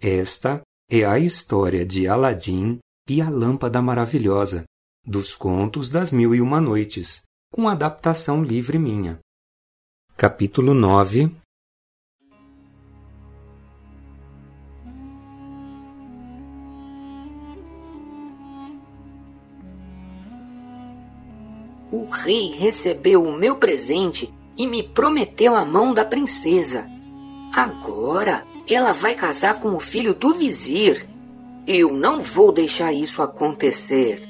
Esta é a história de Aladim e a Lâmpada Maravilhosa, dos Contos das Mil e Uma Noites, com adaptação livre minha. Capítulo 9 O rei recebeu o meu presente e me prometeu a mão da princesa. Agora ela vai casar com o filho do vizir. Eu não vou deixar isso acontecer.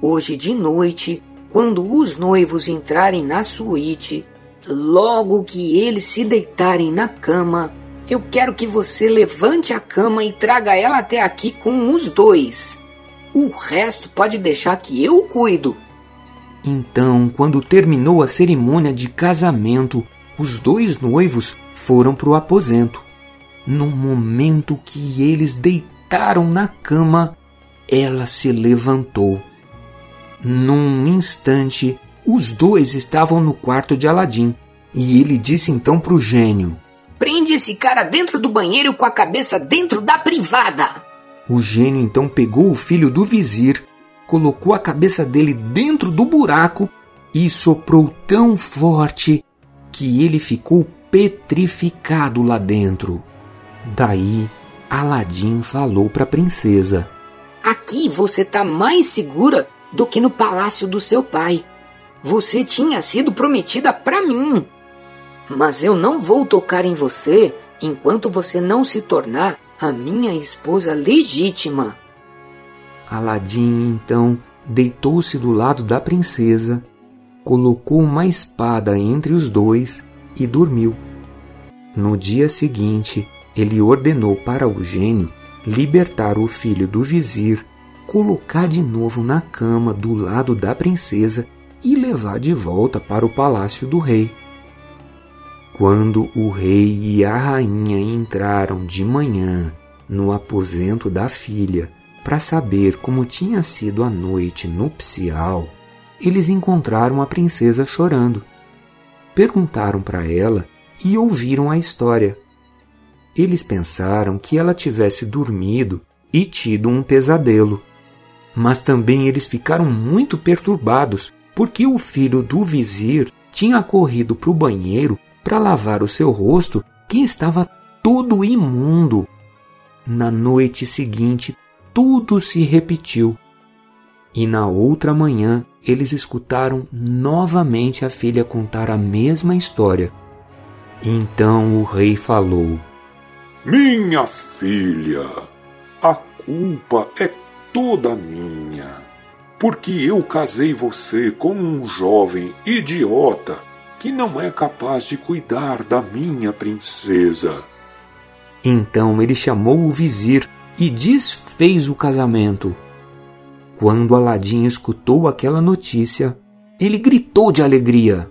Hoje de noite, quando os noivos entrarem na suíte, logo que eles se deitarem na cama, eu quero que você levante a cama e traga ela até aqui com os dois. O resto pode deixar que eu cuido. Então, quando terminou a cerimônia de casamento, os dois noivos foram para o aposento. No momento que eles deitaram na cama, ela se levantou. Num instante, os dois estavam no quarto de Aladim e ele disse então para o gênio: Prende esse cara dentro do banheiro com a cabeça dentro da privada. O gênio então pegou o filho do vizir, colocou a cabeça dele dentro do buraco e soprou tão forte que ele ficou petrificado lá dentro. Daí, Aladim falou para a princesa: Aqui você tá mais segura do que no palácio do seu pai. Você tinha sido prometida para mim. Mas eu não vou tocar em você enquanto você não se tornar a minha esposa legítima. Aladim então deitou-se do lado da princesa, colocou uma espada entre os dois e dormiu. No dia seguinte, ele ordenou para o gênio libertar o filho do vizir, colocar de novo na cama do lado da princesa e levar de volta para o palácio do rei. Quando o rei e a rainha entraram de manhã no aposento da filha para saber como tinha sido a noite nupcial, eles encontraram a princesa chorando. Perguntaram para ela e ouviram a história. Eles pensaram que ela tivesse dormido e tido um pesadelo. Mas também eles ficaram muito perturbados porque o filho do vizir tinha corrido para o banheiro para lavar o seu rosto que estava todo imundo. Na noite seguinte, tudo se repetiu. E na outra manhã, eles escutaram novamente a filha contar a mesma história. Então o rei falou: Minha filha, a culpa é toda minha, porque eu casei você com um jovem idiota que não é capaz de cuidar da minha princesa. Então ele chamou o vizir e desfez o casamento. Quando Aladim escutou aquela notícia, ele gritou de alegria.